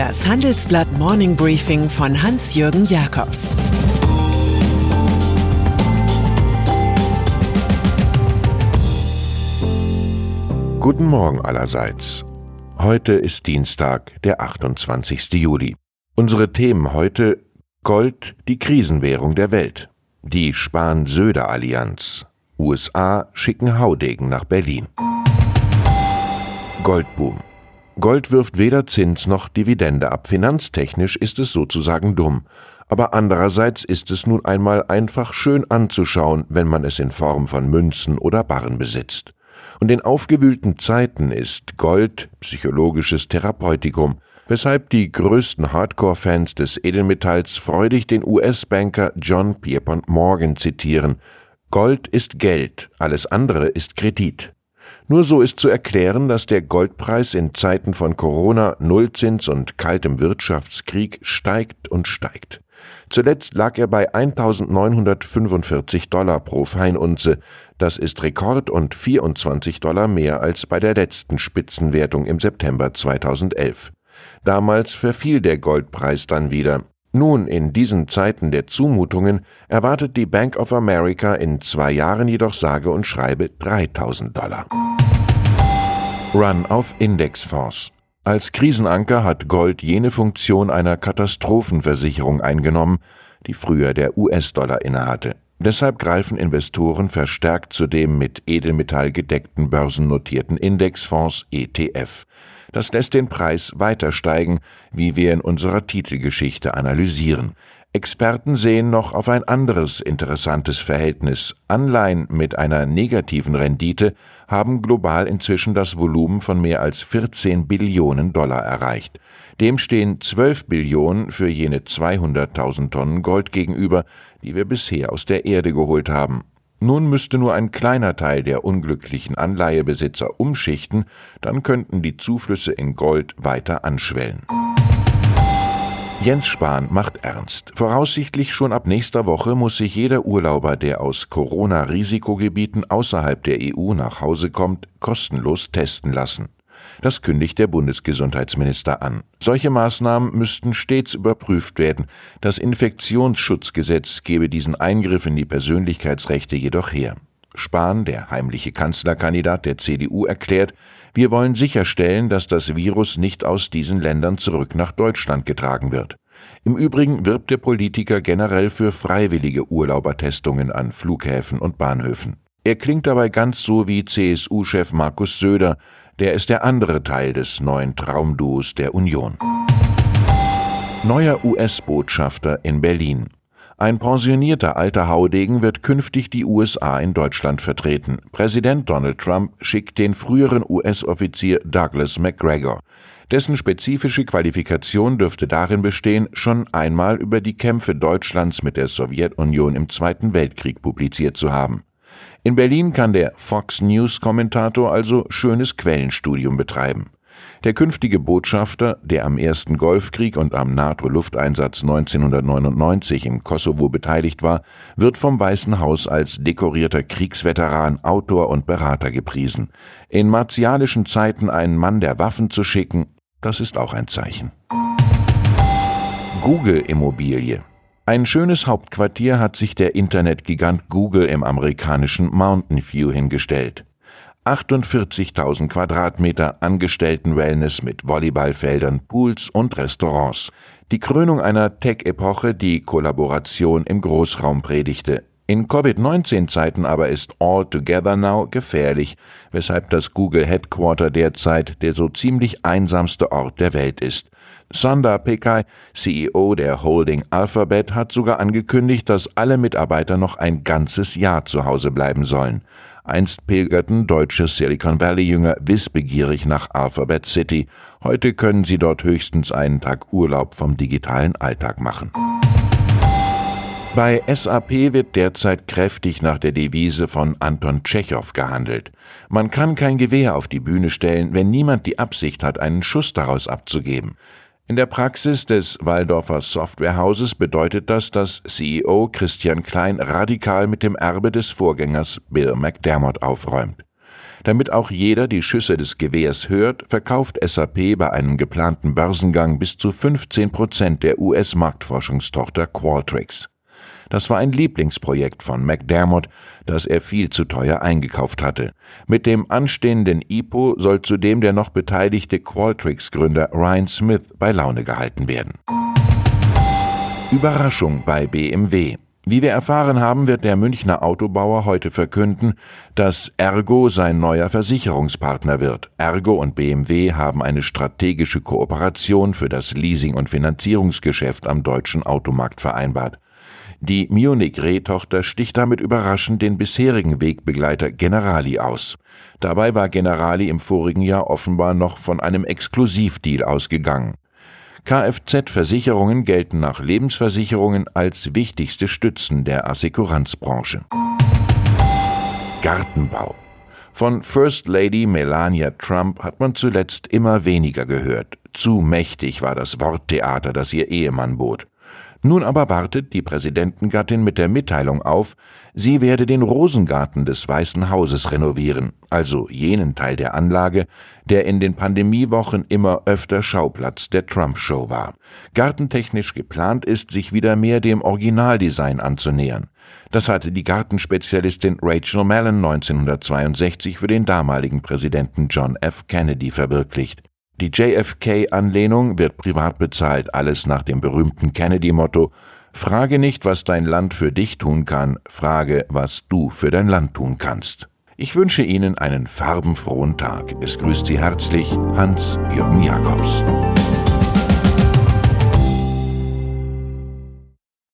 Das Handelsblatt Morning Briefing von Hans-Jürgen Jakobs Guten Morgen allerseits. Heute ist Dienstag, der 28. Juli. Unsere Themen heute Gold, die Krisenwährung der Welt. Die Spahn-Söder-Allianz. USA schicken Haudegen nach Berlin. Goldboom. Gold wirft weder Zins noch Dividende ab. Finanztechnisch ist es sozusagen dumm. Aber andererseits ist es nun einmal einfach schön anzuschauen, wenn man es in Form von Münzen oder Barren besitzt. Und in aufgewühlten Zeiten ist Gold psychologisches Therapeutikum, weshalb die größten Hardcore-Fans des Edelmetalls freudig den US-Banker John Pierpont Morgan zitieren. Gold ist Geld, alles andere ist Kredit. Nur so ist zu erklären, dass der Goldpreis in Zeiten von Corona, Nullzins und kaltem Wirtschaftskrieg steigt und steigt. Zuletzt lag er bei 1945 Dollar pro Feinunze. Das ist Rekord und 24 Dollar mehr als bei der letzten Spitzenwertung im September 2011. Damals verfiel der Goldpreis dann wieder. Nun, in diesen Zeiten der Zumutungen, erwartet die Bank of America in zwei Jahren jedoch sage und schreibe 3000 Dollar. Run auf Indexfonds. Als Krisenanker hat Gold jene Funktion einer Katastrophenversicherung eingenommen, die früher der US-Dollar innehatte. Deshalb greifen Investoren verstärkt zu dem mit Edelmetall gedeckten börsennotierten Indexfonds ETF. Das lässt den Preis weiter steigen, wie wir in unserer Titelgeschichte analysieren. Experten sehen noch auf ein anderes interessantes Verhältnis. Anleihen mit einer negativen Rendite haben global inzwischen das Volumen von mehr als 14 Billionen Dollar erreicht. Dem stehen 12 Billionen für jene 200.000 Tonnen Gold gegenüber, die wir bisher aus der Erde geholt haben. Nun müsste nur ein kleiner Teil der unglücklichen Anleihebesitzer umschichten, dann könnten die Zuflüsse in Gold weiter anschwellen. Jens Spahn macht ernst. Voraussichtlich schon ab nächster Woche muss sich jeder Urlauber, der aus Corona-Risikogebieten außerhalb der EU nach Hause kommt, kostenlos testen lassen. Das kündigt der Bundesgesundheitsminister an. Solche Maßnahmen müssten stets überprüft werden. Das Infektionsschutzgesetz gebe diesen Eingriff in die Persönlichkeitsrechte jedoch her. Spahn, der heimliche Kanzlerkandidat der CDU, erklärt, wir wollen sicherstellen, dass das Virus nicht aus diesen Ländern zurück nach Deutschland getragen wird. Im Übrigen wirbt der Politiker generell für freiwillige Urlaubertestungen an Flughäfen und Bahnhöfen. Er klingt dabei ganz so wie CSU-Chef Markus Söder, der ist der andere Teil des neuen Traumduos der Union. Neuer US-Botschafter in Berlin. Ein pensionierter alter Haudegen wird künftig die USA in Deutschland vertreten. Präsident Donald Trump schickt den früheren US-Offizier Douglas McGregor. Dessen spezifische Qualifikation dürfte darin bestehen, schon einmal über die Kämpfe Deutschlands mit der Sowjetunion im Zweiten Weltkrieg publiziert zu haben. In Berlin kann der Fox News Kommentator also schönes Quellenstudium betreiben. Der künftige Botschafter, der am ersten Golfkrieg und am NATO-Lufteinsatz 1999 im Kosovo beteiligt war, wird vom Weißen Haus als dekorierter Kriegsveteran, Autor und Berater gepriesen. In martialischen Zeiten einen Mann der Waffen zu schicken, das ist auch ein Zeichen. Google Immobilie. Ein schönes Hauptquartier hat sich der Internetgigant Google im amerikanischen Mountain View hingestellt. 48.000 Quadratmeter Angestellten-Wellness mit Volleyballfeldern, Pools und Restaurants. Die Krönung einer Tech-Epoche, die Kollaboration im Großraum predigte. In Covid-19-Zeiten aber ist All Together Now gefährlich, weshalb das Google Headquarter derzeit der so ziemlich einsamste Ort der Welt ist. Sundar Pichai, CEO der Holding Alphabet, hat sogar angekündigt, dass alle Mitarbeiter noch ein ganzes Jahr zu Hause bleiben sollen. Einst pilgerten deutsche Silicon Valley-Jünger wissbegierig nach Alphabet City. Heute können sie dort höchstens einen Tag Urlaub vom digitalen Alltag machen. Bei SAP wird derzeit kräftig nach der Devise von Anton Tschechow gehandelt. Man kann kein Gewehr auf die Bühne stellen, wenn niemand die Absicht hat, einen Schuss daraus abzugeben. In der Praxis des Waldorfer Softwarehauses bedeutet das, dass CEO Christian Klein radikal mit dem Erbe des Vorgängers Bill McDermott aufräumt. Damit auch jeder die Schüsse des Gewehrs hört, verkauft SAP bei einem geplanten Börsengang bis zu 15 Prozent der US-Marktforschungstochter Qualtrics. Das war ein Lieblingsprojekt von McDermott, das er viel zu teuer eingekauft hatte. Mit dem anstehenden IPO soll zudem der noch beteiligte Qualtrics-Gründer Ryan Smith bei Laune gehalten werden. Überraschung bei BMW. Wie wir erfahren haben, wird der Münchner Autobauer heute verkünden, dass Ergo sein neuer Versicherungspartner wird. Ergo und BMW haben eine strategische Kooperation für das Leasing- und Finanzierungsgeschäft am deutschen Automarkt vereinbart. Die Munich Re-Tochter sticht damit überraschend den bisherigen Wegbegleiter Generali aus. Dabei war Generali im vorigen Jahr offenbar noch von einem Exklusivdeal ausgegangen. Kfz-Versicherungen gelten nach Lebensversicherungen als wichtigste Stützen der Assekuranzbranche. Gartenbau. Von First Lady Melania Trump hat man zuletzt immer weniger gehört. Zu mächtig war das Worttheater, das ihr Ehemann bot. Nun aber wartet die Präsidentengattin mit der Mitteilung auf, sie werde den Rosengarten des Weißen Hauses renovieren, also jenen Teil der Anlage, der in den Pandemiewochen immer öfter Schauplatz der Trump-Show war. Gartentechnisch geplant ist, sich wieder mehr dem Originaldesign anzunähern. Das hatte die Gartenspezialistin Rachel Mellon 1962 für den damaligen Präsidenten John F. Kennedy verwirklicht. Die JFK-Anlehnung wird privat bezahlt, alles nach dem berühmten Kennedy-Motto Frage nicht, was dein Land für dich tun kann, frage, was du für dein Land tun kannst. Ich wünsche Ihnen einen farbenfrohen Tag. Es grüßt Sie herzlich Hans-Jürgen Jakobs.